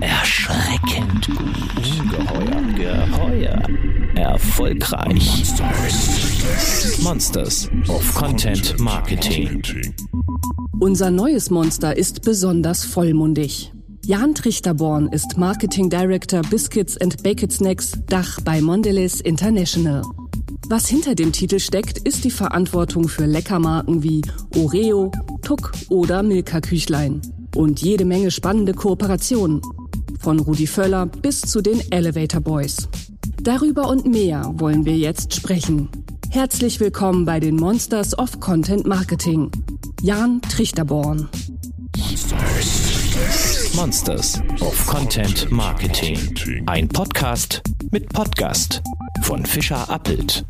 Erschreckend gut. Ungeheuer. Geheuer. Erfolgreich. Monsters of Content Marketing. Unser neues Monster ist besonders vollmundig. Jan Trichterborn ist Marketing Director Biscuits and Baked Snacks Dach bei Mondelez International. Was hinter dem Titel steckt, ist die Verantwortung für Leckermarken wie Oreo, Tuck oder Milka Küchlein. Und jede Menge spannende Kooperationen. Von Rudi Völler bis zu den Elevator Boys. Darüber und mehr wollen wir jetzt sprechen. Herzlich willkommen bei den Monsters of Content Marketing. Jan Trichterborn. Monsters of Content Marketing. Ein Podcast mit Podcast von Fischer Appelt.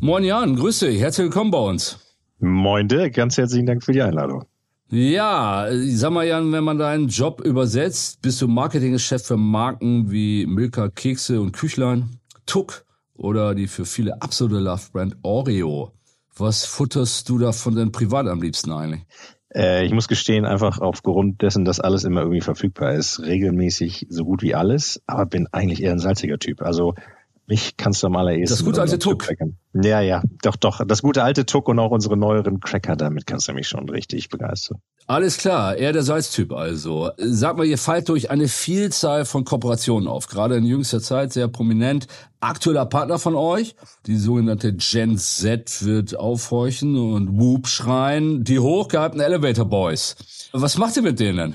Moin Jan, grüß dich, herzlich willkommen bei uns. Moin Dirk, ganz herzlichen Dank für die Einladung. Ja, sag mal Jan, wenn man deinen Job übersetzt, bist du Marketingchef für Marken wie Milka Kekse und Küchlein, Tuck oder die für viele absolute Love-Brand Oreo. Was futterst du da von deinem Privat am liebsten eigentlich? Äh, ich muss gestehen, einfach aufgrund dessen, dass alles immer irgendwie verfügbar ist, regelmäßig so gut wie alles, aber bin eigentlich eher ein salziger Typ. Also mich kannst du am allerersten. Das gute alte Tuck. Ja, ja, doch, doch. Das gute alte Tuck und auch unsere neueren Cracker, damit kannst du mich schon richtig begeistern. Alles klar, eher der Salztyp also. Sag mal, ihr fallt durch eine Vielzahl von Kooperationen auf, gerade in jüngster Zeit sehr prominent. Aktueller Partner von euch, die sogenannte Gen Z wird aufhorchen und Whoop schreien, die hochgehaltenen Elevator Boys. Was macht ihr mit denen?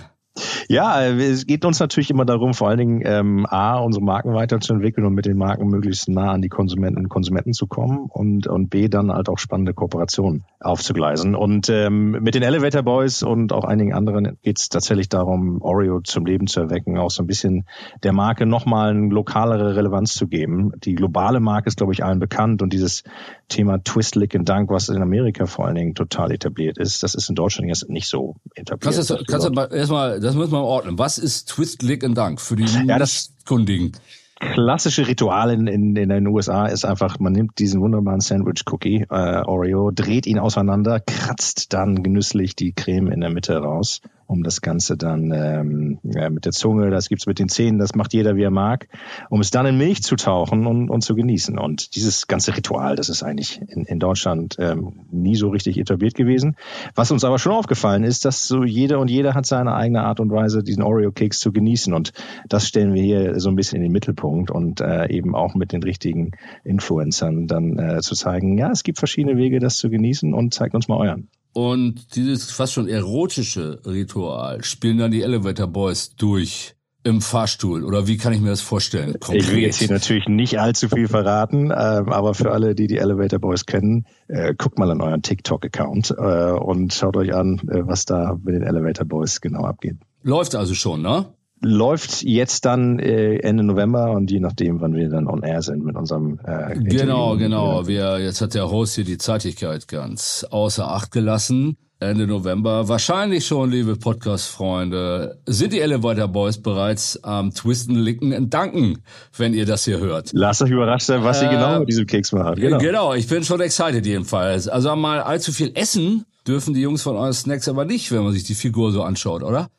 Ja, es geht uns natürlich immer darum, vor allen Dingen ähm, A, unsere Marken weiterzuentwickeln und mit den Marken möglichst nah an die Konsumenten und Konsumenten zu kommen und, und B, dann halt auch spannende Kooperationen aufzugleisen. Und ähm, mit den Elevator Boys und auch einigen anderen geht es tatsächlich darum, Oreo zum Leben zu erwecken, auch so ein bisschen der Marke nochmal eine lokalere Relevanz zu geben. Die globale Marke ist, glaube ich, allen bekannt und dieses Thema Twist, Lick and Dunk, was in Amerika vor allen Dingen total etabliert ist, das ist in Deutschland jetzt nicht so etabliert. Kannst du, kannst du erstmal, das müssen wir ordnen. Was ist Twist, Lick and Dunk für die ja, das, Kundigen? klassische Ritual in, in, in den USA ist einfach, man nimmt diesen wunderbaren Sandwich-Cookie, äh, Oreo, dreht ihn auseinander, kratzt dann genüsslich die Creme in der Mitte raus um das Ganze dann ähm, ja, mit der Zunge, das gibt's mit den Zähnen, das macht jeder, wie er mag, um es dann in Milch zu tauchen und, und zu genießen. Und dieses ganze Ritual, das ist eigentlich in, in Deutschland ähm, nie so richtig etabliert gewesen. Was uns aber schon aufgefallen ist, dass so jeder und jeder hat seine eigene Art und Weise, diesen Oreo-Keks zu genießen. Und das stellen wir hier so ein bisschen in den Mittelpunkt und äh, eben auch mit den richtigen Influencern dann äh, zu zeigen, ja, es gibt verschiedene Wege, das zu genießen und zeigt uns mal euren. Und dieses fast schon erotische Ritual spielen dann die Elevator Boys durch im Fahrstuhl oder wie kann ich mir das vorstellen? Konkret? Ich will jetzt hier natürlich nicht allzu viel verraten, äh, aber für alle, die die Elevator Boys kennen, äh, guckt mal an euren TikTok-Account äh, und schaut euch an, äh, was da mit den Elevator Boys genau abgeht. Läuft also schon, ne? Läuft jetzt dann äh, Ende November und je nachdem, wann wir dann on air sind mit unserem äh, Genau, genau. Wir, jetzt hat der Host hier die Zeitigkeit ganz außer Acht gelassen. Ende November. Wahrscheinlich schon, liebe Podcast-Freunde, sind die Elevator Boys bereits am Twisten, Licken und Danken, wenn ihr das hier hört. Lasst euch überrascht sein, was äh, sie genau mit diesem Keks machen. Genau. genau, ich bin schon excited jedenfalls. Also mal allzu viel essen dürfen die Jungs von euren Snacks aber nicht, wenn man sich die Figur so anschaut, oder?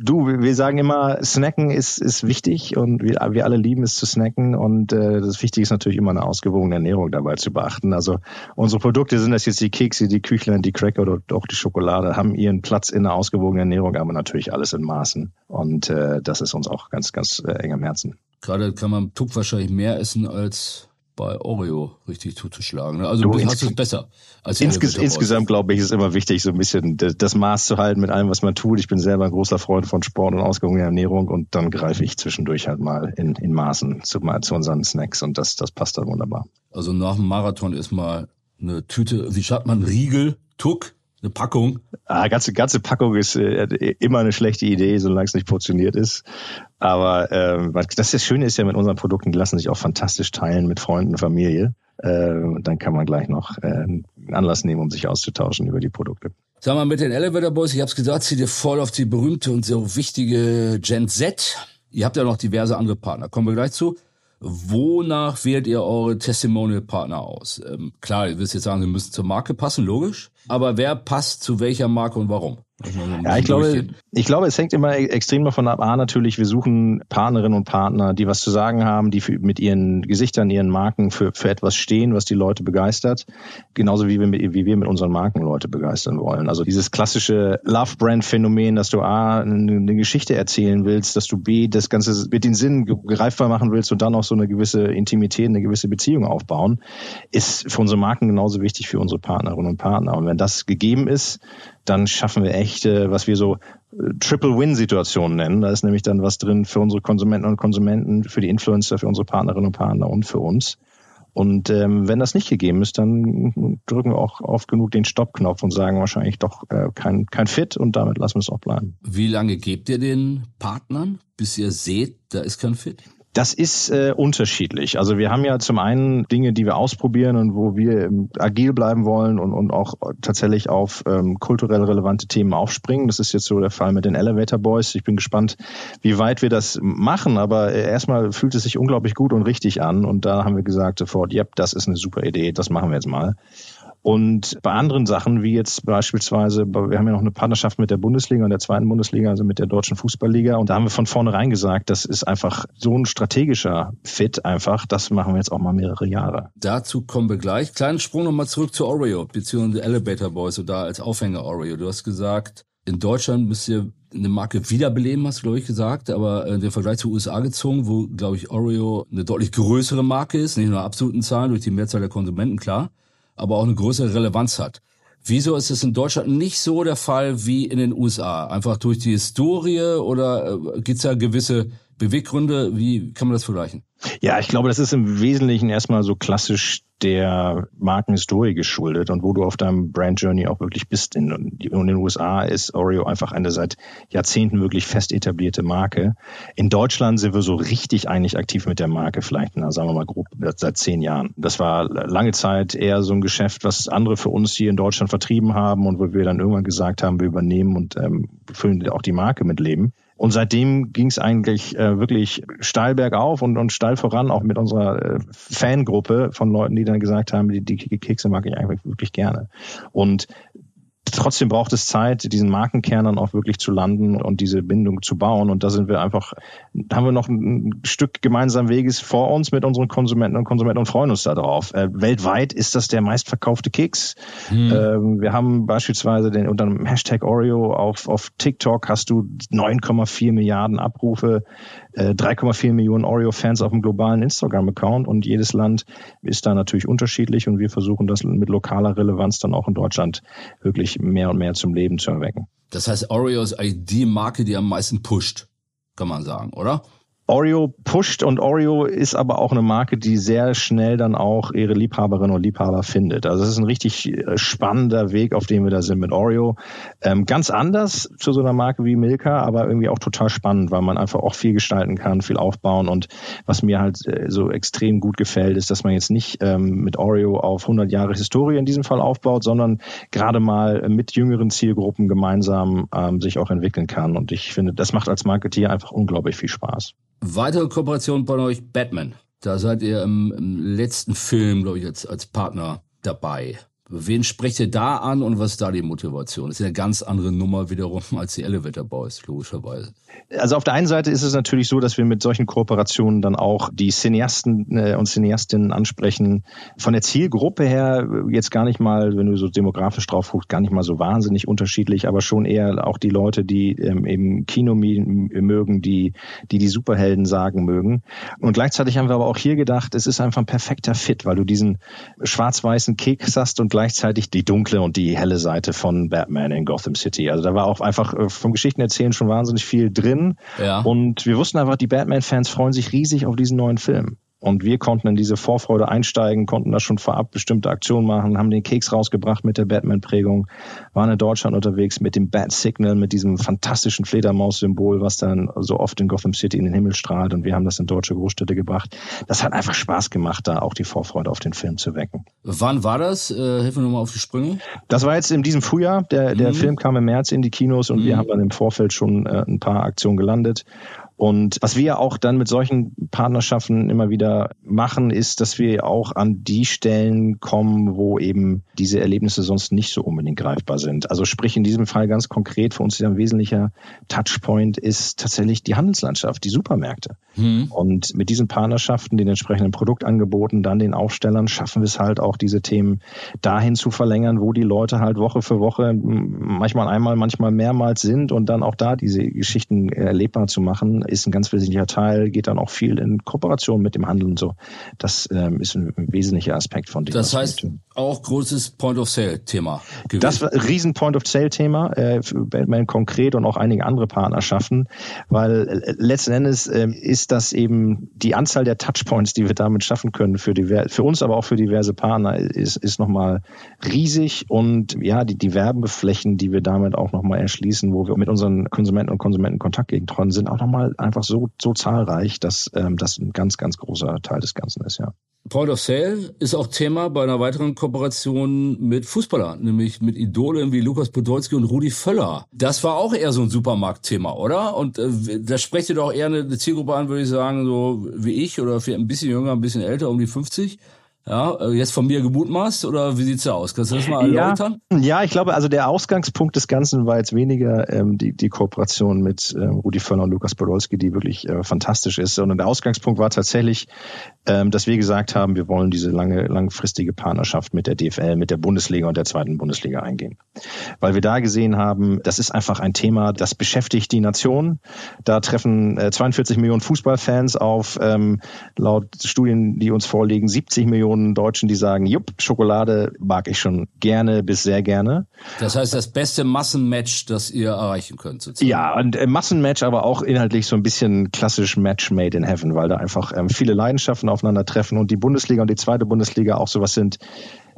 Du, wir sagen immer, Snacken ist, ist wichtig und wir, wir alle lieben es zu snacken und äh, das Wichtige ist natürlich immer eine ausgewogene Ernährung dabei zu beachten. Also unsere Produkte sind das jetzt die Kekse, die Küchlein, die Cracker oder auch die Schokolade, haben ihren Platz in einer ausgewogenen Ernährung, aber natürlich alles in Maßen und äh, das ist uns auch ganz, ganz äh, eng am Herzen. Gerade kann man Tuck wahrscheinlich mehr essen als bei Oreo richtig zuzuschlagen. Ne? Also du hast es besser. Als insges insgesamt glaube ich, ist immer wichtig, so ein bisschen das Maß zu halten mit allem, was man tut. Ich bin selber ein großer Freund von Sport und ausgewogener Ernährung und dann greife ich zwischendurch halt mal in, in Maßen zu, zu unseren Snacks und das, das passt dann wunderbar. Also nach dem Marathon ist mal eine Tüte, wie schreibt man, Riegel, Tuck, eine Packung? Ah, ganze, ganze Packung ist äh, immer eine schlechte Idee, solange es nicht portioniert ist. Aber ähm, das, das Schöne ist ja mit unseren Produkten, die lassen sich auch fantastisch teilen mit Freunden, Familie. Äh, dann kann man gleich noch äh, einen Anlass nehmen, um sich auszutauschen über die Produkte. Sag mal, mit den Elevator Boys, ich habe es gesagt, zieht ihr voll auf die berühmte und so wichtige Gen Z. Ihr habt ja noch diverse andere Partner, kommen wir gleich zu. Wonach wählt ihr eure Testimonial-Partner aus? Ähm, klar, ihr wisst jetzt sagen, sie müssen zur Marke passen, logisch. Aber wer passt zu welcher Marke und warum? Ja, ich glaube, ich glaube, es hängt immer extrem davon ab. A, natürlich, wir suchen Partnerinnen und Partner, die was zu sagen haben, die für, mit ihren Gesichtern, ihren Marken für, für etwas stehen, was die Leute begeistert. Genauso wie wir, mit, wie wir mit unseren Marken Leute begeistern wollen. Also dieses klassische Love-Brand-Phänomen, dass du A, eine, Geschichte erzählen willst, dass du B, das Ganze mit den Sinn greifbar machen willst und dann auch so eine gewisse Intimität, eine gewisse Beziehung aufbauen, ist für unsere Marken genauso wichtig für unsere Partnerinnen und Partner. Und wenn das gegeben ist, dann schaffen wir echt, was wir so äh, Triple-Win-Situationen nennen. Da ist nämlich dann was drin für unsere Konsumenten und Konsumenten, für die Influencer, für unsere Partnerinnen und Partner und für uns. Und ähm, wenn das nicht gegeben ist, dann drücken wir auch oft genug den Stoppknopf und sagen wahrscheinlich doch äh, kein, kein Fit und damit lassen wir es auch bleiben. Wie lange gebt ihr den Partnern, bis ihr seht, da ist kein Fit? Das ist äh, unterschiedlich. Also wir haben ja zum einen Dinge, die wir ausprobieren und wo wir ähm, agil bleiben wollen und, und auch tatsächlich auf ähm, kulturell relevante Themen aufspringen. Das ist jetzt so der Fall mit den Elevator Boys. Ich bin gespannt, wie weit wir das machen, aber äh, erstmal fühlt es sich unglaublich gut und richtig an und da haben wir gesagt sofort, yep, das ist eine super Idee, das machen wir jetzt mal. Und bei anderen Sachen, wie jetzt beispielsweise, wir haben ja noch eine Partnerschaft mit der Bundesliga und der zweiten Bundesliga, also mit der Deutschen Fußballliga. Und da haben wir von vornherein gesagt, das ist einfach so ein strategischer Fit einfach. Das machen wir jetzt auch mal mehrere Jahre. Dazu kommen wir gleich. Kleinen Sprung nochmal zurück zu Oreo, beziehungsweise Elevator Boys oder als Aufhänger Oreo. Du hast gesagt, in Deutschland müsst ihr eine Marke wiederbeleben, hast du, glaube ich, gesagt, aber äh, den Vergleich zu USA gezogen, wo, glaube ich, Oreo eine deutlich größere Marke ist, nicht nur absoluten Zahlen durch die Mehrzahl der Konsumenten, klar aber auch eine größere Relevanz hat. Wieso ist es in Deutschland nicht so der Fall wie in den USA? Einfach durch die Historie oder äh, gibt es da gewisse Beweggründe? Wie kann man das vergleichen? Ja, ich glaube, das ist im Wesentlichen erstmal so klassisch der Markenhistorie geschuldet und wo du auf deinem Brand Journey auch wirklich bist. In, in den USA ist Oreo einfach eine seit Jahrzehnten wirklich fest etablierte Marke. In Deutschland sind wir so richtig eigentlich aktiv mit der Marke, vielleicht, na, sagen wir mal grob, seit zehn Jahren. Das war lange Zeit eher so ein Geschäft, was andere für uns hier in Deutschland vertrieben haben und wo wir dann irgendwann gesagt haben, wir übernehmen und ähm, füllen auch die Marke mit Leben. Und seitdem ging es eigentlich äh, wirklich steil bergauf und, und steil voran, auch mit unserer äh, Fangruppe von Leuten, die dann gesagt haben, die, die Kekse mag ich eigentlich wirklich gerne. Und Trotzdem braucht es Zeit, diesen Markenkern dann auch wirklich zu landen und diese Bindung zu bauen. Und da sind wir einfach, haben wir noch ein Stück gemeinsamen Weges vor uns mit unseren Konsumenten und Konsumenten und freuen uns darauf. Äh, weltweit ist das der meistverkaufte Keks. Hm. Ähm, wir haben beispielsweise den, unter dem Hashtag Oreo auf, auf TikTok hast du 9,4 Milliarden Abrufe. 3,4 äh, Millionen Oreo-Fans auf dem globalen Instagram-Account und jedes Land ist da natürlich unterschiedlich und wir versuchen das mit lokaler Relevanz dann auch in Deutschland wirklich mehr und mehr zum Leben zu erwecken. Das heißt, Oreo ist eigentlich die Marke, die am meisten pusht, kann man sagen, oder? Oreo pusht und Oreo ist aber auch eine Marke, die sehr schnell dann auch ihre Liebhaberinnen und Liebhaber findet. Also es ist ein richtig äh, spannender Weg, auf dem wir da sind mit Oreo. Ähm, ganz anders zu so einer Marke wie Milka, aber irgendwie auch total spannend, weil man einfach auch viel gestalten kann, viel aufbauen und was mir halt äh, so extrem gut gefällt, ist, dass man jetzt nicht ähm, mit Oreo auf 100 Jahre Historie in diesem Fall aufbaut, sondern gerade mal mit jüngeren Zielgruppen gemeinsam ähm, sich auch entwickeln kann. Und ich finde, das macht als Marketeer einfach unglaublich viel Spaß. Weitere Kooperation bei euch, Batman. Da seid ihr im, im letzten Film, glaube ich, als, als Partner dabei. Wen sprecht ihr da an und was ist da die Motivation? Das ist eine ganz andere Nummer wiederum als die Elevator Boys, logischerweise. Also auf der einen Seite ist es natürlich so, dass wir mit solchen Kooperationen dann auch die Cineasten äh, und Cineastinnen ansprechen. Von der Zielgruppe her jetzt gar nicht mal, wenn du so demografisch drauf guckst, gar nicht mal so wahnsinnig unterschiedlich, aber schon eher auch die Leute, die ähm, eben Kino mögen, die, die die Superhelden sagen mögen. Und gleichzeitig haben wir aber auch hier gedacht, es ist einfach ein perfekter Fit, weil du diesen schwarz-weißen Keks hast und gleichzeitig die dunkle und die helle Seite von Batman in Gotham City. Also da war auch einfach äh, vom Geschichten erzählen schon wahnsinnig viel drin. Ja. Und wir wussten einfach, die Batman-Fans freuen sich riesig auf diesen neuen Film. Und wir konnten in diese Vorfreude einsteigen, konnten da schon vorab bestimmte Aktionen machen, haben den Keks rausgebracht mit der Batman-Prägung, waren in Deutschland unterwegs mit dem Bat-Signal, mit diesem fantastischen Fledermaus-Symbol, was dann so oft in Gotham City in den Himmel strahlt. Und wir haben das in deutsche Großstädte gebracht. Das hat einfach Spaß gemacht, da auch die Vorfreude auf den Film zu wecken. Wann war das? Äh, hilf mir nochmal auf die Sprünge. Das war jetzt in diesem Frühjahr. Der, der mhm. Film kam im März in die Kinos und mhm. wir haben dann im Vorfeld schon äh, ein paar Aktionen gelandet Und was wir auch dann mit solchen Partnerschaften immer wieder machen, ist, dass wir auch an die Stellen kommen, wo eben diese Erlebnisse sonst nicht so unbedingt greifbar sind. Also sprich in diesem Fall ganz konkret für uns ein wesentlicher Touchpoint ist tatsächlich die Handelslandschaft, die Supermärkte. Mhm. Und mit diesen Partnerschaften, den entsprechenden Produktangeboten, dann den Aufstellern, schaffen wir es halt auch, diese Themen dahin zu verlängern, wo die Leute halt Woche für Woche manchmal einmal, manchmal mehrmals sind und dann auch da diese Geschichten erlebbar zu machen, ist ein ganz wesentlicher Teil, geht dann auch viel in Kooperation mit dem Handel und so. Das ähm, ist ein, wesentlicher Aspekt von dem. Das heißt, auch großes Point-of-Sale-Thema. Das war ein riesen Point-of-Sale-Thema äh, für Batman konkret und auch einige andere Partnerschaften, weil äh, letzten Endes äh, ist das eben die Anzahl der Touchpoints, die wir damit schaffen können für, diver für uns, aber auch für diverse Partner, ist, ist nochmal riesig und ja, die, die Werbeflächen, die wir damit auch nochmal erschließen, wo wir mit unseren Konsumenten und Konsumenten Kontakt gegen sind auch nochmal einfach so, so zahlreich, dass ähm, das ein ganz, ganz großer Teil des Ganzen ist, ja. Point of Sale ist auch Thema bei einer weiteren Kooperation mit Fußballern, nämlich mit Idolen wie Lukas Podolski und Rudi Völler. Das war auch eher so ein Supermarktthema, oder? Und äh, da sprecht ihr doch eher eine Zielgruppe an, würde ich sagen, so wie ich oder vielleicht ein bisschen jünger, ein bisschen älter, um die 50. Ja, äh, jetzt von mir gemutmaßt oder wie sieht's da aus? Kannst du das mal erläutern? Ja, ja, ich glaube, also der Ausgangspunkt des Ganzen war jetzt weniger ähm, die, die Kooperation mit äh, Rudi Völler und Lukas Podolski, die wirklich äh, fantastisch ist, sondern der Ausgangspunkt war tatsächlich, ähm, dass wir gesagt haben, wir wollen diese lange, langfristige Partnerschaft mit der DFL, mit der Bundesliga und der zweiten Bundesliga eingehen. Weil wir da gesehen haben, das ist einfach ein Thema, das beschäftigt die Nation. Da treffen äh, 42 Millionen Fußballfans auf, ähm, laut Studien, die uns vorliegen, 70 Millionen Millionen Deutschen, die sagen, jupp, Schokolade mag ich schon gerne bis sehr gerne. Das heißt, das beste Massenmatch, das ihr erreichen könnt. Sozusagen. Ja, und äh, Massenmatch, aber auch inhaltlich so ein bisschen klassisch Match made in heaven, weil da einfach ähm, viele Leidenschaften aufeinandertreffen und die Bundesliga und die zweite Bundesliga auch sowas sind,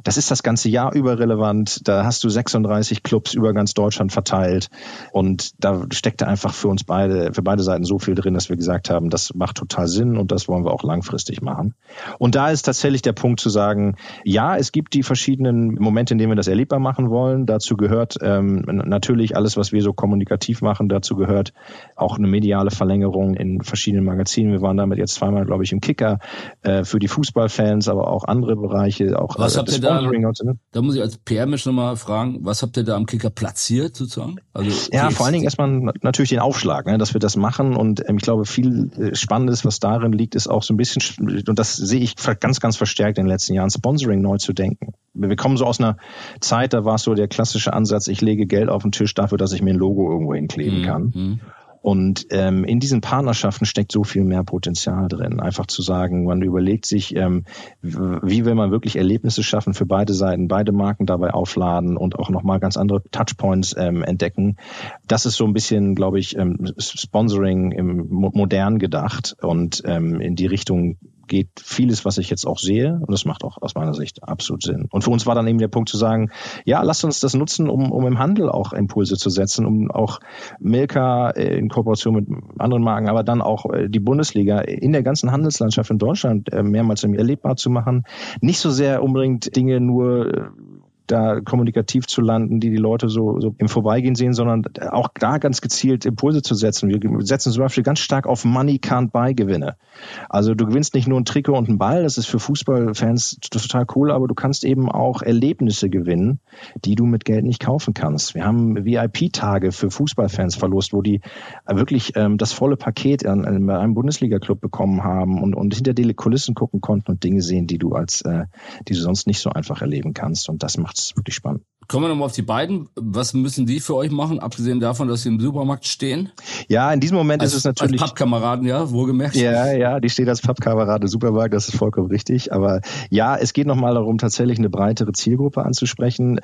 das ist das ganze Jahr über relevant. Da hast du 36 Clubs über ganz Deutschland verteilt. Und da steckte einfach für uns beide, für beide Seiten so viel drin, dass wir gesagt haben, das macht total Sinn und das wollen wir auch langfristig machen. Und da ist tatsächlich der Punkt zu sagen, ja, es gibt die verschiedenen Momente, in denen wir das erlebbar machen wollen. Dazu gehört ähm, natürlich alles, was wir so kommunikativ machen. Dazu gehört auch eine mediale Verlängerung in verschiedenen Magazinen. Wir waren damit jetzt zweimal, glaube ich, im Kicker äh, für die Fußballfans, aber auch andere Bereiche. Auch was habt ihr da da, da muss ich als PR-Mensch nochmal fragen, was habt ihr da am Kicker platziert sozusagen? Also ja, vor allen Dingen erstmal natürlich den Aufschlag, ne, dass wir das machen und ähm, ich glaube, viel äh, Spannendes, was darin liegt, ist auch so ein bisschen, und das sehe ich ganz, ganz verstärkt in den letzten Jahren, Sponsoring neu zu denken. Wir kommen so aus einer Zeit, da war es so der klassische Ansatz, ich lege Geld auf den Tisch dafür, dass ich mir ein Logo irgendwo hinkleben mhm. kann. Und ähm, in diesen Partnerschaften steckt so viel mehr Potenzial drin. Einfach zu sagen, man überlegt sich, ähm, wie will man wirklich Erlebnisse schaffen für beide Seiten, beide Marken dabei aufladen und auch nochmal ganz andere Touchpoints ähm, entdecken. Das ist so ein bisschen, glaube ich, ähm, Sponsoring im modern gedacht und ähm, in die Richtung geht vieles, was ich jetzt auch sehe. Und das macht auch aus meiner Sicht absolut Sinn. Und für uns war dann eben der Punkt zu sagen, ja, lasst uns das nutzen, um, um im Handel auch Impulse zu setzen, um auch Milka äh, in Kooperation mit anderen Marken, aber dann auch äh, die Bundesliga in der ganzen Handelslandschaft in Deutschland äh, mehrmals erlebbar zu machen. Nicht so sehr unbedingt Dinge nur da kommunikativ zu landen, die die Leute so, so im Vorbeigehen sehen, sondern auch da ganz gezielt Impulse zu setzen. Wir setzen zum Beispiel ganz stark auf Money Can't Buy Gewinne. Also du gewinnst nicht nur ein Trikot und einen Ball, das ist für Fußballfans total cool, aber du kannst eben auch Erlebnisse gewinnen, die du mit Geld nicht kaufen kannst. Wir haben VIP-Tage für Fußballfans verlost, wo die wirklich ähm, das volle Paket an, an einem Bundesliga-Club bekommen haben und, und hinter die Kulissen gucken konnten und Dinge sehen, die du als, äh, die du sonst nicht so einfach erleben kannst. Und das macht ist wirklich spannend. Kommen wir nochmal auf die beiden. Was müssen die für euch machen, abgesehen davon, dass sie im Supermarkt stehen? Ja, in diesem Moment als, ist es natürlich. Als Pappkameraden, ja, wohlgemerkt. Ja, ja, die steht als Pappkamerad im Supermarkt, das ist vollkommen richtig. Aber ja, es geht nochmal darum, tatsächlich eine breitere Zielgruppe anzusprechen.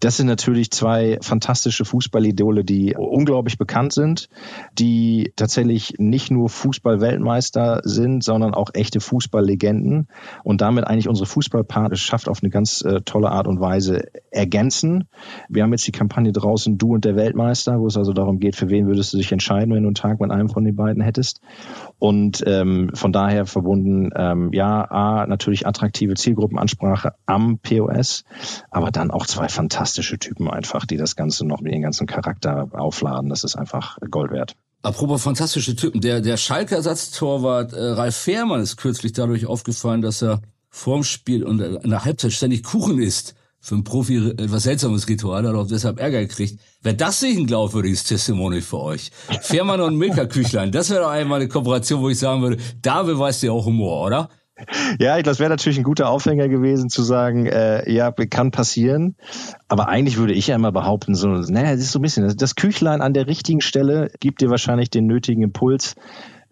Das sind natürlich zwei fantastische Fußballidole, die unglaublich bekannt sind, die tatsächlich nicht nur Fußballweltmeister sind, sondern auch echte Fußballlegenden und damit eigentlich unsere Fußballpartnerschaft auf eine ganz äh, tolle Art und Weise ergänzen. Wir haben jetzt die Kampagne draußen Du und der Weltmeister, wo es also darum geht, für wen würdest du dich entscheiden, wenn du einen Tag mit einem von den beiden hättest. Und ähm, von daher verbunden, ähm, ja, A, natürlich attraktive Zielgruppenansprache am POS, aber dann auch zwei fantastische Typen einfach, die das Ganze noch mit ihren ganzen Charakter aufladen. Das ist einfach Gold wert. Apropos fantastische Typen, der, der Schalke-Ersatztorwart äh, Ralf Fährmann ist kürzlich dadurch aufgefallen, dass er vorm Spiel und in der Halbzeit ständig Kuchen isst. Für einen Profi etwas seltsames Ritual, hat auch deshalb Ärger gekriegt. Wäre das nicht ein glaubwürdiges Testimony für euch? Fährmann und Milka Küchlein, das wäre doch einmal eine Kooperation, wo ich sagen würde, da beweist ihr auch Humor, oder? Ja, das wäre natürlich ein guter Aufhänger gewesen zu sagen, äh, ja, kann passieren. Aber eigentlich würde ich ja immer behaupten, so, naja, das ist so ein bisschen, das Küchlein an der richtigen Stelle gibt dir wahrscheinlich den nötigen Impuls.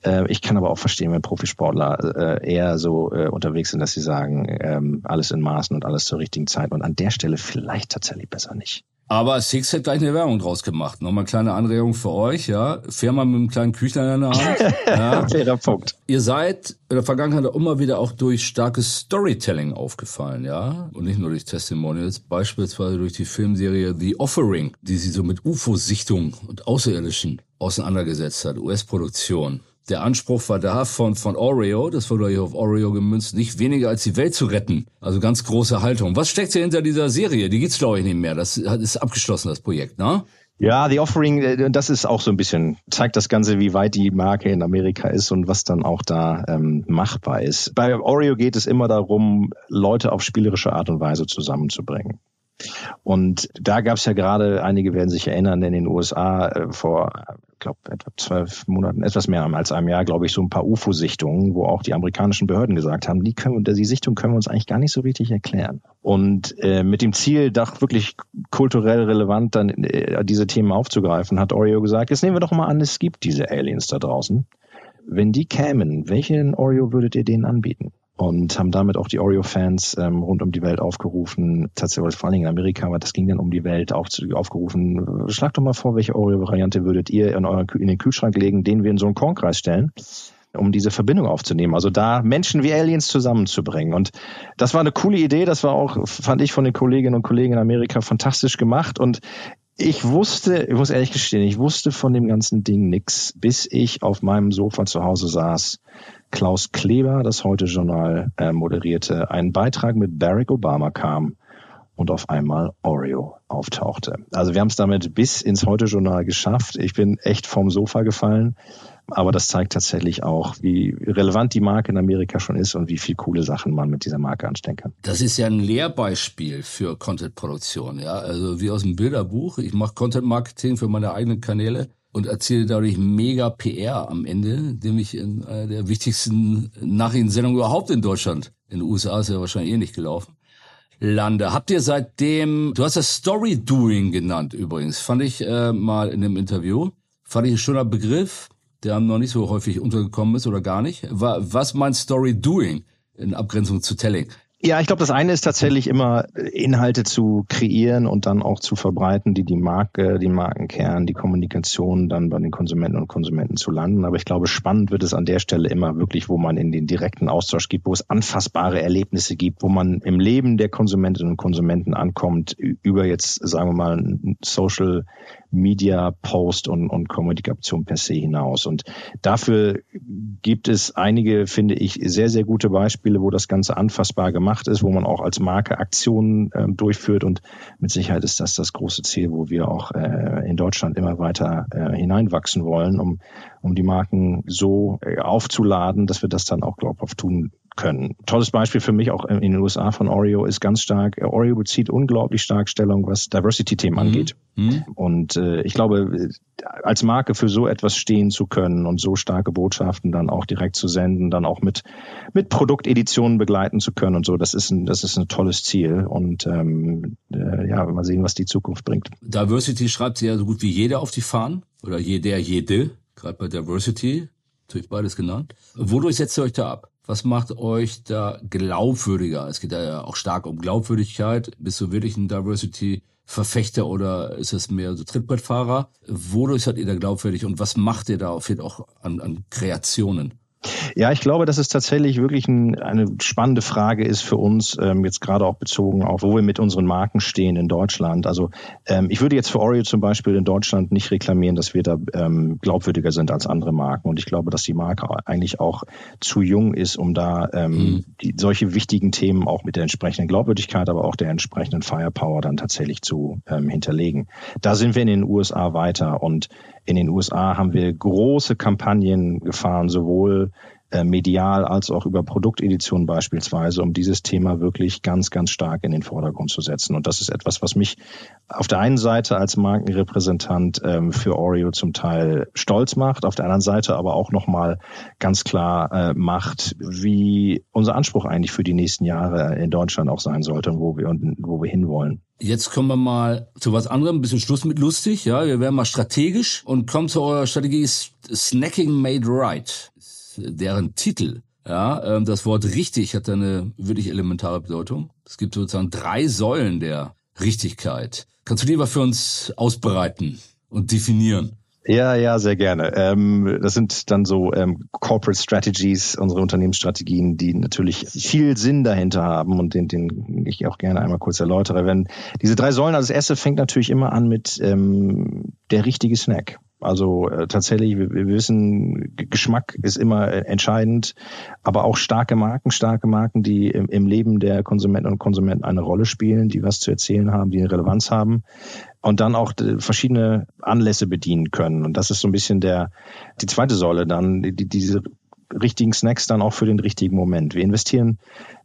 Äh, ich kann aber auch verstehen, wenn Profisportler äh, eher so äh, unterwegs sind, dass sie sagen, ähm, alles in Maßen und alles zur richtigen Zeit und an der Stelle vielleicht tatsächlich besser nicht. Aber Six hat gleich eine Werbung draus gemacht. Nochmal kleine Anregung für euch, ja. Firma mit einem kleinen Küchlein in der Hand. Ja. Fairer Punkt. Ihr seid in der Vergangenheit immer wieder auch durch starkes Storytelling aufgefallen, ja. Und nicht nur durch Testimonials, beispielsweise durch die Filmserie The Offering, die sie so mit UFO-Sichtung und Außerirdischen auseinandergesetzt hat. US-Produktion. Der Anspruch war da von, von Oreo, das wurde hier auf Oreo gemünzt, nicht weniger als die Welt zu retten. Also ganz große Haltung. Was steckt hier hinter dieser Serie? Die gibt's glaube ich nicht mehr. Das ist abgeschlossen, das Projekt, ne? Ja, The Offering, äh, das ist auch so ein bisschen, zeigt das Ganze, wie weit die Marke in Amerika ist und was dann auch da ähm, machbar ist. Bei Oreo geht es immer darum, Leute auf spielerische Art und Weise zusammenzubringen. Und da gab es ja gerade, einige werden sich erinnern, in den USA äh, vor, ich glaube, etwa zwölf Monaten, etwas mehr als einem Jahr, glaube ich, so ein paar UFO-Sichtungen, wo auch die amerikanischen Behörden gesagt haben, die, können, die Sichtung können wir uns eigentlich gar nicht so richtig erklären. Und äh, mit dem Ziel, doch wirklich kulturell relevant dann äh, diese Themen aufzugreifen, hat Oreo gesagt, jetzt nehmen wir doch mal an, es gibt diese Aliens da draußen. Wenn die kämen, welchen Oreo würdet ihr denen anbieten? Und haben damit auch die Oreo-Fans ähm, rund um die Welt aufgerufen, tatsächlich vor allen Dingen in Amerika, aber das ging dann um die Welt, auf, aufgerufen, schlagt doch mal vor, welche Oreo-Variante würdet ihr in, euren, in den Kühlschrank legen, den wir in so einen Kornkreis stellen um diese Verbindung aufzunehmen. Also da Menschen wie Aliens zusammenzubringen. Und das war eine coole Idee. Das war auch, fand ich von den Kolleginnen und Kollegen in Amerika fantastisch gemacht. Und ich wusste, ich muss ehrlich gestehen, ich wusste von dem ganzen Ding nix, bis ich auf meinem Sofa zu Hause saß Klaus Kleber, das Heute-Journal, äh, moderierte, einen Beitrag mit Barack Obama kam und auf einmal Oreo auftauchte. Also wir haben es damit bis ins Heute-Journal geschafft. Ich bin echt vom Sofa gefallen. Aber das zeigt tatsächlich auch, wie relevant die Marke in Amerika schon ist und wie viel coole Sachen man mit dieser Marke anstellen kann. Das ist ja ein Lehrbeispiel für Content-Produktion, ja. Also wie aus dem Bilderbuch. Ich mache Content-Marketing für meine eigenen Kanäle und erziele dadurch mega PR am Ende, nämlich in einer der wichtigsten Nachrichtensendungen überhaupt in Deutschland. In den USA ist ja wahrscheinlich eh nicht gelaufen. Lande. Habt ihr seitdem, du hast das Story Doing genannt übrigens, fand ich äh, mal in einem Interview, fand ich ein schöner Begriff, der noch nicht so häufig untergekommen ist oder gar nicht. Was meint Story Doing in Abgrenzung zu Telling? Ja, ich glaube, das eine ist tatsächlich immer Inhalte zu kreieren und dann auch zu verbreiten, die die Marke, die Markenkern, die Kommunikation dann bei den Konsumenten und Konsumenten zu landen. Aber ich glaube, spannend wird es an der Stelle immer wirklich, wo man in den direkten Austausch gibt, wo es anfassbare Erlebnisse gibt, wo man im Leben der Konsumentinnen und Konsumenten ankommt, über jetzt, sagen wir mal, Social Media Post und, und Kommunikation per se hinaus. Und dafür gibt es einige, finde ich, sehr, sehr gute Beispiele, wo das Ganze anfassbar gemacht ist, wo man auch als Marke Aktionen äh, durchführt. Und mit Sicherheit ist das das große Ziel, wo wir auch äh, in Deutschland immer weiter äh, hineinwachsen wollen, um, um die Marken so äh, aufzuladen, dass wir das dann auch glaubhaft tun können. Tolles Beispiel für mich auch in den USA von Oreo ist ganz stark, äh, Oreo bezieht unglaublich stark Stellung, was Diversity-Themen mhm. angeht. Mhm. Und äh, ich glaube, als Marke für so etwas stehen zu können und so starke Botschaften dann auch direkt zu senden, dann auch mit, mit Produkteditionen begleiten zu können und so, das ist ein, das ist ein tolles Ziel. Und ähm, äh, ja, mal sehen, was die Zukunft bringt. Diversity schreibt sie ja so gut wie jeder auf die Fahnen oder jeder, jede, gerade bei Diversity, natürlich beides genannt. Wodurch setzt ihr euch da ab? Was macht euch da glaubwürdiger? Es geht ja auch stark um Glaubwürdigkeit. Bist du wirklich ein Diversity-Verfechter oder ist es mehr so Trittbrettfahrer? Wodurch seid ihr da glaubwürdig und was macht ihr da auf jeden auch an, an Kreationen? Ja, ich glaube, dass es tatsächlich wirklich ein, eine spannende Frage ist für uns, ähm, jetzt gerade auch bezogen auf, wo wir mit unseren Marken stehen in Deutschland. Also ähm, ich würde jetzt für Oreo zum Beispiel in Deutschland nicht reklamieren, dass wir da ähm, glaubwürdiger sind als andere Marken. Und ich glaube, dass die Marke eigentlich auch zu jung ist, um da ähm, mhm. die, solche wichtigen Themen auch mit der entsprechenden Glaubwürdigkeit, aber auch der entsprechenden Firepower dann tatsächlich zu ähm, hinterlegen. Da sind wir in den USA weiter und in den USA haben wir große Kampagnen gefahren, sowohl medial als auch über Produkteditionen beispielsweise, um dieses Thema wirklich ganz, ganz stark in den Vordergrund zu setzen. Und das ist etwas, was mich auf der einen Seite als Markenrepräsentant ähm, für Oreo zum Teil stolz macht, auf der anderen Seite aber auch nochmal ganz klar äh, macht, wie unser Anspruch eigentlich für die nächsten Jahre in Deutschland auch sein sollte und wo wir, und wo wir hinwollen. Jetzt kommen wir mal zu was anderem, ein bisschen Schluss mit lustig, ja. Wir werden mal strategisch und kommen zu eurer Strategie Snacking Made Right deren Titel. Ja, ähm, das Wort richtig hat eine wirklich elementare Bedeutung. Es gibt sozusagen drei Säulen der Richtigkeit. Kannst du die mal für uns ausbreiten und definieren? Ja, ja, sehr gerne. Ähm, das sind dann so ähm, Corporate Strategies, unsere Unternehmensstrategien, die natürlich viel Sinn dahinter haben und den, den ich auch gerne einmal kurz erläutere. Wenn diese drei Säulen, also das erste fängt natürlich immer an mit ähm, der richtige Snack. Also äh, tatsächlich, wir, wir wissen, Geschmack ist immer äh, entscheidend, aber auch starke Marken, starke Marken, die im, im Leben der Konsumenten und Konsumenten eine Rolle spielen, die was zu erzählen haben, die eine Relevanz haben und dann auch verschiedene Anlässe bedienen können. Und das ist so ein bisschen der die zweite Säule dann, die, diese richtigen Snacks dann auch für den richtigen Moment. Wir investieren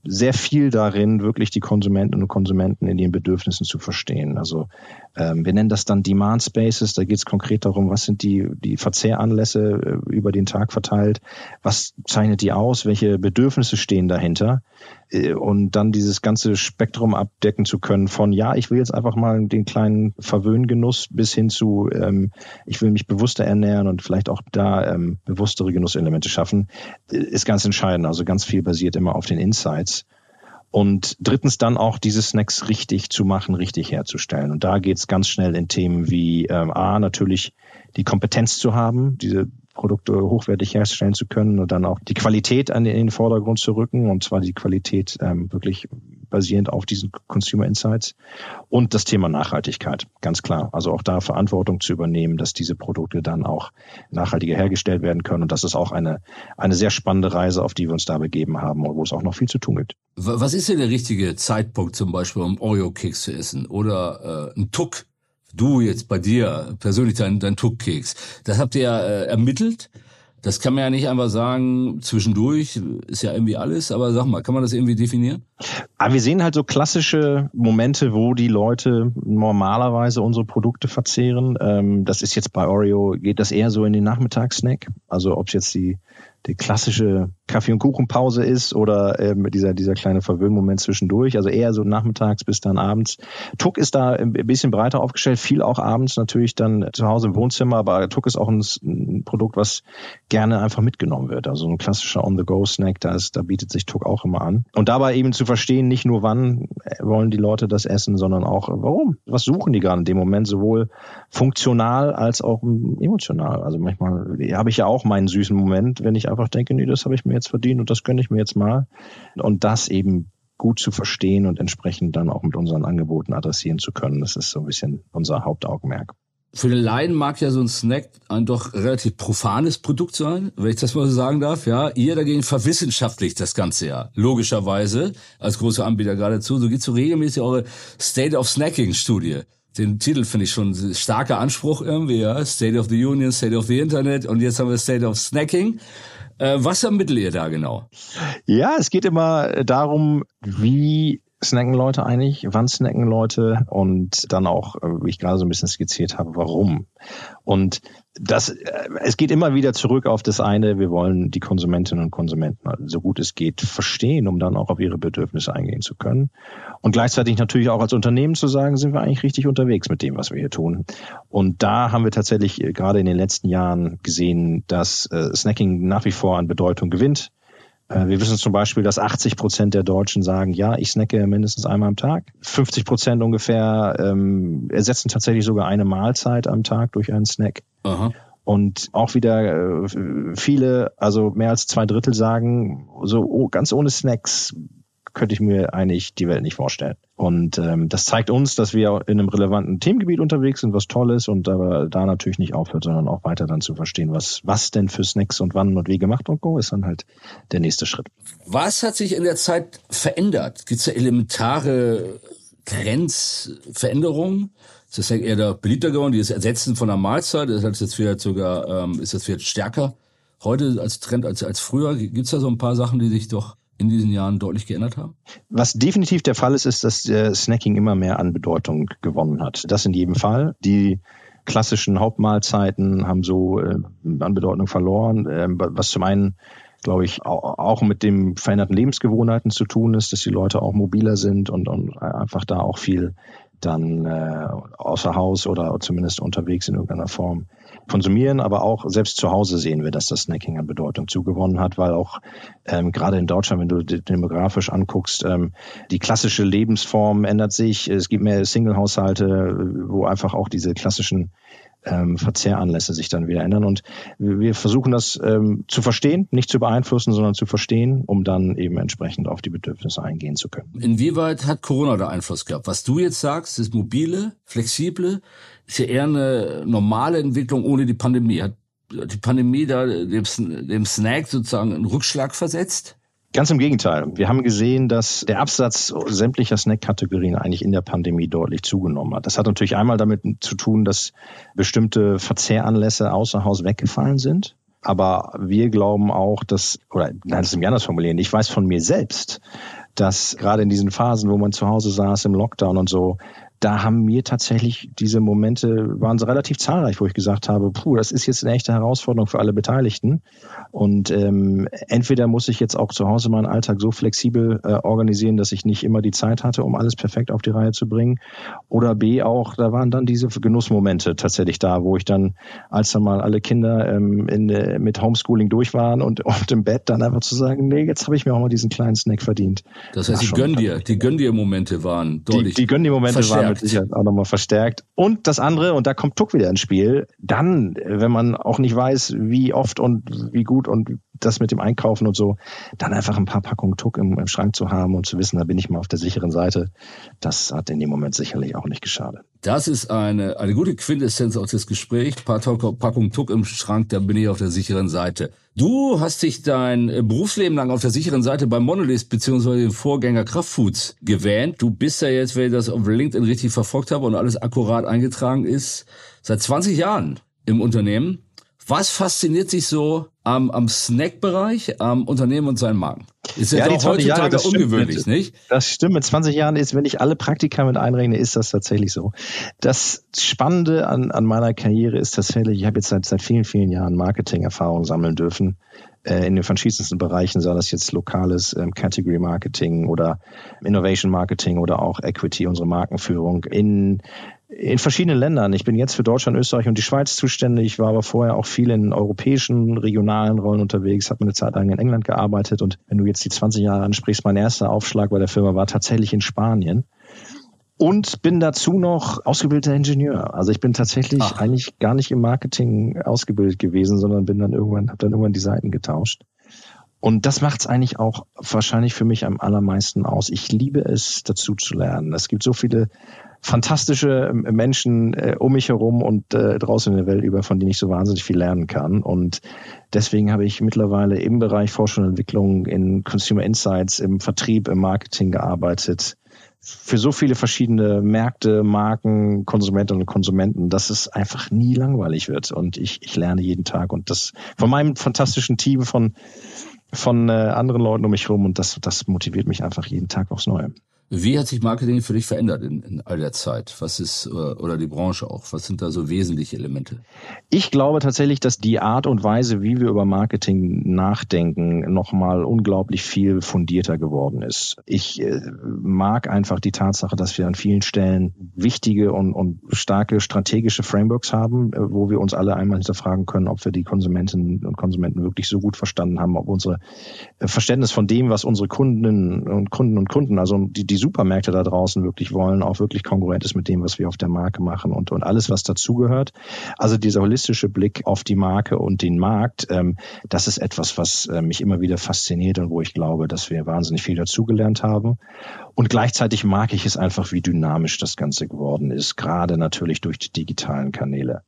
sehr viel darin, wirklich die Konsumentinnen und Konsumenten in ihren Bedürfnissen zu verstehen. Also ähm, wir nennen das dann Demand Spaces. Da geht es konkret darum, was sind die, die Verzehranlässe äh, über den Tag verteilt, was zeichnet die aus, welche Bedürfnisse stehen dahinter äh, und dann dieses ganze Spektrum abdecken zu können von ja, ich will jetzt einfach mal den kleinen Verwöhngenuss bis hin zu ähm, ich will mich bewusster ernähren und vielleicht auch da ähm, bewusstere Genusselemente schaffen, äh, ist ganz entscheidend. Also ganz viel basiert immer auf den Insights. Und drittens dann auch diese Snacks richtig zu machen, richtig herzustellen. Und da geht's ganz schnell in Themen wie ähm, A, natürlich die Kompetenz zu haben, diese Produkte hochwertig herstellen zu können und dann auch die Qualität an den Vordergrund zu rücken und zwar die Qualität ähm, wirklich basierend auf diesen Consumer Insights und das Thema Nachhaltigkeit, ganz klar. Also auch da Verantwortung zu übernehmen, dass diese Produkte dann auch nachhaltiger hergestellt werden können und das ist auch eine, eine sehr spannende Reise, auf die wir uns da begeben haben und wo es auch noch viel zu tun gibt. Was ist denn der richtige Zeitpunkt zum Beispiel, um Oreo-Keks zu essen oder äh, ein Tuck du jetzt bei dir persönlich dein, dein Tuckkeks, das habt ihr ja äh, ermittelt. Das kann man ja nicht einfach sagen, zwischendurch ist ja irgendwie alles, aber sag mal, kann man das irgendwie definieren? Aber ah, wir sehen halt so klassische Momente, wo die Leute normalerweise unsere Produkte verzehren. Ähm, das ist jetzt bei Oreo, geht das eher so in den Nachmittagssnack. Also ob es jetzt die die klassische Kaffee- und Kuchenpause ist oder ähm, dieser, dieser kleine Verwöhnmoment zwischendurch, also eher so nachmittags bis dann abends. Tuck ist da ein bisschen breiter aufgestellt, viel auch abends natürlich dann zu Hause im Wohnzimmer, aber Tuck ist auch ein, ein Produkt, was gerne einfach mitgenommen wird. Also ein klassischer On-the-Go-Snack, da, ist, da bietet sich Tuck auch immer an. Und dabei eben zu verstehen, nicht nur wann wollen die Leute das essen, sondern auch warum. Was suchen die gerade in dem Moment, sowohl funktional als auch emotional. Also manchmal habe ich ja auch meinen süßen Moment, wenn ich einfach denke, nee, das habe ich mir jetzt verdient und das gönne ich mir jetzt mal. Und das eben gut zu verstehen und entsprechend dann auch mit unseren Angeboten adressieren zu können, das ist so ein bisschen unser Hauptaugenmerk. Für den Laien mag ja so ein Snack ein doch relativ profanes Produkt sein, wenn ich das mal so sagen darf. Ja, ihr dagegen verwissenschaftlicht das Ganze ja. Logischerweise, als großer Anbieter geradezu. So geht so regelmäßig eure State of Snacking Studie den Titel finde ich schon starker Anspruch irgendwie, ja. State of the Union, State of the Internet und jetzt haben wir State of Snacking. Äh, was ermittelt ihr da genau? Ja, es geht immer darum, wie snacken Leute eigentlich, wann snacken Leute und dann auch, äh, wie ich gerade so ein bisschen skizziert habe, warum. Und das, äh, es geht immer wieder zurück auf das eine, wir wollen die Konsumentinnen und Konsumenten so gut es geht verstehen, um dann auch auf ihre Bedürfnisse eingehen zu können. Und gleichzeitig natürlich auch als Unternehmen zu sagen, sind wir eigentlich richtig unterwegs mit dem, was wir hier tun. Und da haben wir tatsächlich äh, gerade in den letzten Jahren gesehen, dass Snacking nach wie vor an Bedeutung gewinnt. Äh, wir wissen zum Beispiel, dass 80 Prozent der Deutschen sagen, ja, ich snacke mindestens einmal am Tag. 50 Prozent ungefähr ähm, ersetzen tatsächlich sogar eine Mahlzeit am Tag durch einen Snack. Aha. Und auch wieder äh, viele, also mehr als zwei Drittel sagen, so oh, ganz ohne Snacks könnte ich mir eigentlich die Welt nicht vorstellen. Und ähm, das zeigt uns, dass wir in einem relevanten Themengebiet unterwegs sind, was toll ist und aber da natürlich nicht aufhört, sondern auch weiter dann zu verstehen, was, was denn für Snacks und wann und wie gemacht und go, ist dann halt der nächste Schritt. Was hat sich in der Zeit verändert? Gibt es da elementare Grenzveränderungen? Ist das eher da beliebter geworden, dieses Ersetzen von einer Mahlzeit? Das ist jetzt vielleicht sogar, ähm, ist das vielleicht stärker heute als Trend als, als früher? Gibt es da so ein paar Sachen, die sich doch in diesen Jahren deutlich geändert haben? Was definitiv der Fall ist, ist, dass äh, Snacking immer mehr an Bedeutung gewonnen hat. Das in jedem Fall. Die klassischen Hauptmahlzeiten haben so äh, an Bedeutung verloren, äh, was zum einen glaube ich, auch mit dem veränderten Lebensgewohnheiten zu tun ist, dass die Leute auch mobiler sind und, und einfach da auch viel dann äh, außer Haus oder zumindest unterwegs in irgendeiner Form konsumieren, aber auch selbst zu Hause sehen wir, dass das Snacking an Bedeutung zugewonnen hat, weil auch ähm, gerade in Deutschland, wenn du demografisch anguckst, ähm, die klassische Lebensform ändert sich. Es gibt mehr Single-Haushalte, wo einfach auch diese klassischen ähm, Verzehranlässe sich dann wieder ändern. Und wir versuchen das ähm, zu verstehen, nicht zu beeinflussen, sondern zu verstehen, um dann eben entsprechend auf die Bedürfnisse eingehen zu können. Inwieweit hat Corona da Einfluss gehabt? Was du jetzt sagst, ist mobile, flexible, ist ja eher eine normale Entwicklung ohne die Pandemie. Hat die Pandemie da dem, dem Snack sozusagen einen Rückschlag versetzt? Ganz im Gegenteil. Wir haben gesehen, dass der Absatz sämtlicher Snack-Kategorien eigentlich in der Pandemie deutlich zugenommen hat. Das hat natürlich einmal damit zu tun, dass bestimmte Verzehranlässe außer Haus weggefallen sind. Aber wir glauben auch, dass, oder nein, das ist im anders formulieren, ich weiß von mir selbst, dass gerade in diesen Phasen, wo man zu Hause saß im Lockdown und so, da haben mir tatsächlich diese Momente, waren so relativ zahlreich, wo ich gesagt habe, puh, das ist jetzt eine echte Herausforderung für alle Beteiligten. Und ähm, entweder muss ich jetzt auch zu Hause meinen Alltag so flexibel äh, organisieren, dass ich nicht immer die Zeit hatte, um alles perfekt auf die Reihe zu bringen. Oder B auch, da waren dann diese Genussmomente tatsächlich da, wo ich dann, als dann mal alle Kinder ähm, in, äh, mit Homeschooling durch waren und, und im Bett dann einfach zu sagen, nee, jetzt habe ich mir auch mal diesen kleinen Snack verdient. Das heißt, die gönn dir, die gönn dir Momente waren deutlich. Die, die gönn dir Momente waren mit Sicherheit auch nochmal verstärkt. Und das andere, und da kommt Tuck wieder ins Spiel, dann, wenn man auch nicht weiß, wie oft und wie gut und das mit dem Einkaufen und so, dann einfach ein paar Packungen Tuck im, im Schrank zu haben und zu wissen, da bin ich mal auf der sicheren Seite, das hat in dem Moment sicherlich auch nicht geschadet. Das ist eine, eine gute Quintessenz aus des Gesprächs. Paar Packungen Tuck im Schrank, da bin ich auf der sicheren Seite. Du hast dich dein Berufsleben lang auf der sicheren Seite bei Monolith bzw. dem Vorgänger Kraftfoods gewähnt. Du bist ja jetzt, wenn ich das auf LinkedIn richtig verfolgt habe und alles akkurat eingetragen ist, seit 20 Jahren im Unternehmen. Was fasziniert sich so am, am Snack-Bereich, am Unternehmen und seinen Marken? Ist ja, die heutzutage Jahre, das ungewöhnlich, mit, nicht? Das stimmt. Mit 20 Jahren ist, wenn ich alle Praktika mit einrechne, ist das tatsächlich so. Das Spannende an, an meiner Karriere ist tatsächlich, ich habe jetzt seit, seit vielen, vielen Jahren Marketing-Erfahrung sammeln dürfen äh, in den verschiedensten Bereichen, sei das jetzt lokales ähm, Category Marketing oder Innovation Marketing oder auch Equity, unsere Markenführung in in verschiedenen Ländern. Ich bin jetzt für Deutschland, Österreich und die Schweiz zuständig. Ich war aber vorher auch viel in europäischen, regionalen Rollen unterwegs, habe eine Zeit lang in England gearbeitet und wenn du jetzt die 20 Jahre ansprichst, mein erster Aufschlag bei der Firma war tatsächlich in Spanien. Und bin dazu noch ausgebildeter Ingenieur. Also ich bin tatsächlich Ach. eigentlich gar nicht im Marketing ausgebildet gewesen, sondern bin dann irgendwann, habe dann irgendwann die Seiten getauscht. Und das macht es eigentlich auch wahrscheinlich für mich am allermeisten aus. Ich liebe es, dazu zu lernen. Es gibt so viele fantastische ähm, Menschen äh, um mich herum und äh, draußen in der Welt über, von denen ich so wahnsinnig viel lernen kann. Und deswegen habe ich mittlerweile im Bereich Forschung und Entwicklung, in Consumer Insights, im Vertrieb, im Marketing gearbeitet. Für so viele verschiedene Märkte, Marken, Konsumentinnen und Konsumenten, dass es einfach nie langweilig wird. Und ich, ich lerne jeden Tag. Und das von meinem fantastischen Team von von äh, anderen Leuten um mich herum und das, das motiviert mich einfach jeden Tag aufs Neue. Wie hat sich Marketing für dich verändert in, in all der Zeit? Was ist, äh, oder die Branche auch? Was sind da so wesentliche Elemente? Ich glaube tatsächlich, dass die Art und Weise, wie wir über Marketing nachdenken, nochmal unglaublich viel fundierter geworden ist. Ich äh, mag einfach die Tatsache, dass wir an vielen Stellen wichtige und, und starke strategische Frameworks haben, äh, wo wir uns alle einmal hinterfragen können, ob wir die Konsumentinnen und Konsumenten wirklich so gut verstanden haben, ob unsere Verständnis von dem, was unsere Kundinnen und Kunden und Kunden, also die, die Supermärkte da draußen wirklich wollen, auch wirklich konkurrent ist mit dem, was wir auf der Marke machen und, und alles, was dazugehört. Also dieser holistische Blick auf die Marke und den Markt, ähm, das ist etwas, was äh, mich immer wieder fasziniert und wo ich glaube, dass wir wahnsinnig viel dazugelernt haben. Und gleichzeitig mag ich es einfach, wie dynamisch das Ganze geworden ist, gerade natürlich durch die digitalen Kanäle.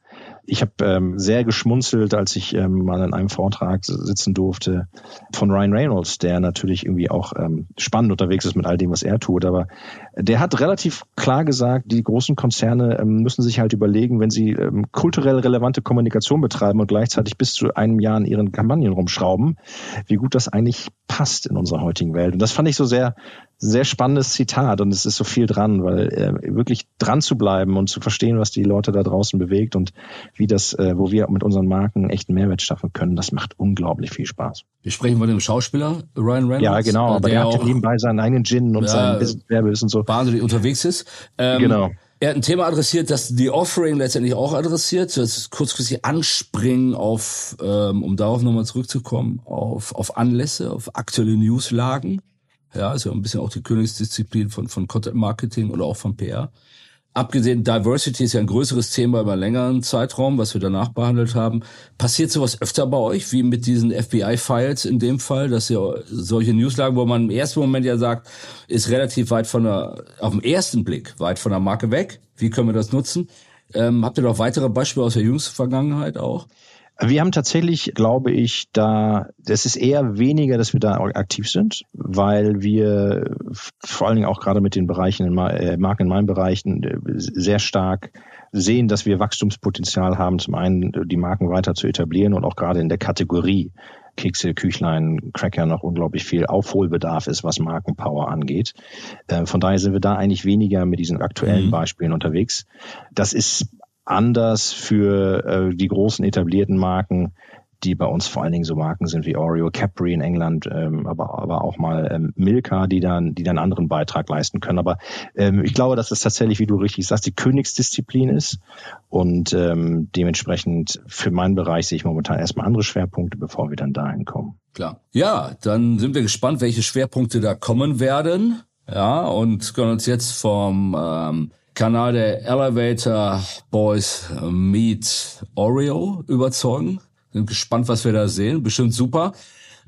Ich habe ähm, sehr geschmunzelt, als ich ähm, mal in einem Vortrag sitzen durfte von Ryan Reynolds, der natürlich irgendwie auch ähm, spannend unterwegs ist mit all dem, was er tut. Aber der hat relativ klar gesagt, die großen Konzerne ähm, müssen sich halt überlegen, wenn sie ähm, kulturell relevante Kommunikation betreiben und gleichzeitig bis zu einem Jahr in ihren Kampagnen rumschrauben, wie gut das eigentlich passt in unserer heutigen Welt. Und das fand ich so sehr sehr spannendes Zitat und es ist so viel dran, weil äh, wirklich dran zu bleiben und zu verstehen, was die Leute da draußen bewegt und wie das, äh, wo wir mit unseren Marken echten Mehrwert schaffen können, das macht unglaublich viel Spaß. Wir sprechen von dem Schauspieler Ryan Reynolds. Ja, genau, aber der, der hat nebenbei seinen eigenen Gin und ja, sein Werbebiss und so. Wahnsinnig unterwegs ist. Ähm, genau. Er hat ein Thema adressiert, das die Offering letztendlich auch adressiert. Das ist kurzfristig anspringen auf, ähm, um darauf nochmal zurückzukommen, auf, auf Anlässe, auf aktuelle Newslagen. Ja, ist ja ein bisschen auch die Königsdisziplin von, von Content Marketing oder auch von PR. Abgesehen, Diversity ist ja ein größeres Thema über einen längeren Zeitraum, was wir danach behandelt haben. Passiert sowas öfter bei euch, wie mit diesen FBI-Files in dem Fall, dass ihr solche Newslagen, wo man im ersten Moment ja sagt, ist relativ weit von der, auf den ersten Blick, weit von der Marke weg. Wie können wir das nutzen? Ähm, habt ihr noch weitere Beispiele aus der jüngsten Vergangenheit auch? Wir haben tatsächlich, glaube ich, da, das ist eher weniger, dass wir da aktiv sind, weil wir vor allen Dingen auch gerade mit den Bereichen, in, äh, Marken in meinen Bereichen äh, sehr stark sehen, dass wir Wachstumspotenzial haben, zum einen die Marken weiter zu etablieren und auch gerade in der Kategorie Kekse, Küchlein, Cracker noch unglaublich viel Aufholbedarf ist, was Markenpower angeht. Äh, von daher sind wir da eigentlich weniger mit diesen aktuellen mhm. Beispielen unterwegs. Das ist anders für äh, die großen etablierten Marken, die bei uns vor allen Dingen so Marken sind wie Oreo, Capri in England, ähm, aber, aber auch mal ähm, Milka, die dann, die dann anderen Beitrag leisten können. Aber ähm, ich glaube, dass es tatsächlich, wie du richtig sagst, die Königsdisziplin ist. Und ähm, dementsprechend für meinen Bereich sehe ich momentan erstmal andere Schwerpunkte, bevor wir dann dahin kommen. Klar. Ja, dann sind wir gespannt, welche Schwerpunkte da kommen werden. Ja, und können uns jetzt vom ähm, Kanal der Elevator Boys Meet Oreo überzeugen. Sind gespannt, was wir da sehen. Bestimmt super.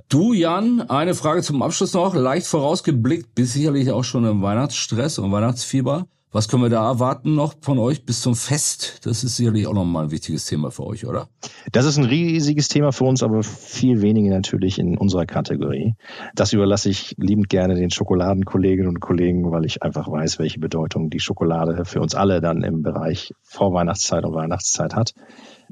Du, Jan, eine Frage zum Abschluss noch. Leicht vorausgeblickt, bist sicherlich auch schon im Weihnachtsstress und Weihnachtsfieber. Was können wir da erwarten noch von euch bis zum Fest? Das ist sicherlich auch nochmal ein wichtiges Thema für euch, oder? Das ist ein riesiges Thema für uns, aber viel weniger natürlich in unserer Kategorie. Das überlasse ich liebend gerne den Schokoladenkolleginnen und Kollegen, weil ich einfach weiß, welche Bedeutung die Schokolade für uns alle dann im Bereich Vorweihnachtszeit und Weihnachtszeit hat.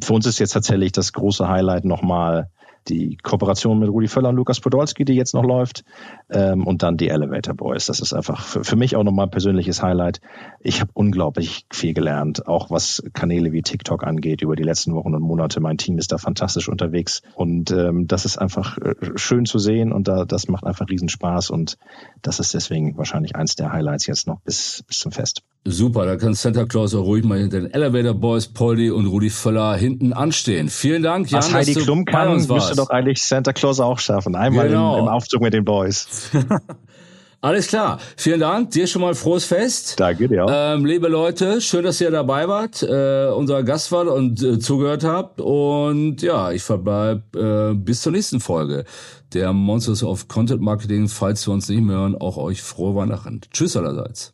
Für uns ist jetzt tatsächlich das große Highlight nochmal die Kooperation mit Rudi Völler und Lukas Podolski, die jetzt noch läuft, ähm, und dann die Elevator Boys. Das ist einfach für, für mich auch nochmal ein persönliches Highlight. Ich habe unglaublich viel gelernt, auch was Kanäle wie TikTok angeht über die letzten Wochen und Monate. Mein Team ist da fantastisch unterwegs und ähm, das ist einfach äh, schön zu sehen und da, das macht einfach riesen Spaß und das ist deswegen wahrscheinlich eins der Highlights jetzt noch bis, bis zum Fest. Super, da kann Santa Claus auch ruhig mal hinter den Elevator Boys, Poldi und Rudi Völler hinten anstehen. Vielen Dank, Jan, Was Heidi Klum kann, müsste doch eigentlich Santa Claus auch schaffen. Einmal genau. im, im Aufzug mit den Boys. Alles klar. Vielen Dank. Dir schon mal frohes Fest. Danke dir auch. Ähm, liebe Leute, schön, dass ihr dabei wart, äh, unser Gast wart und äh, zugehört habt. Und ja, ich verbleib äh, bis zur nächsten Folge der Monsters of Content Marketing. Falls wir uns nicht mehr hören, auch euch frohe Weihnachten. Tschüss allerseits.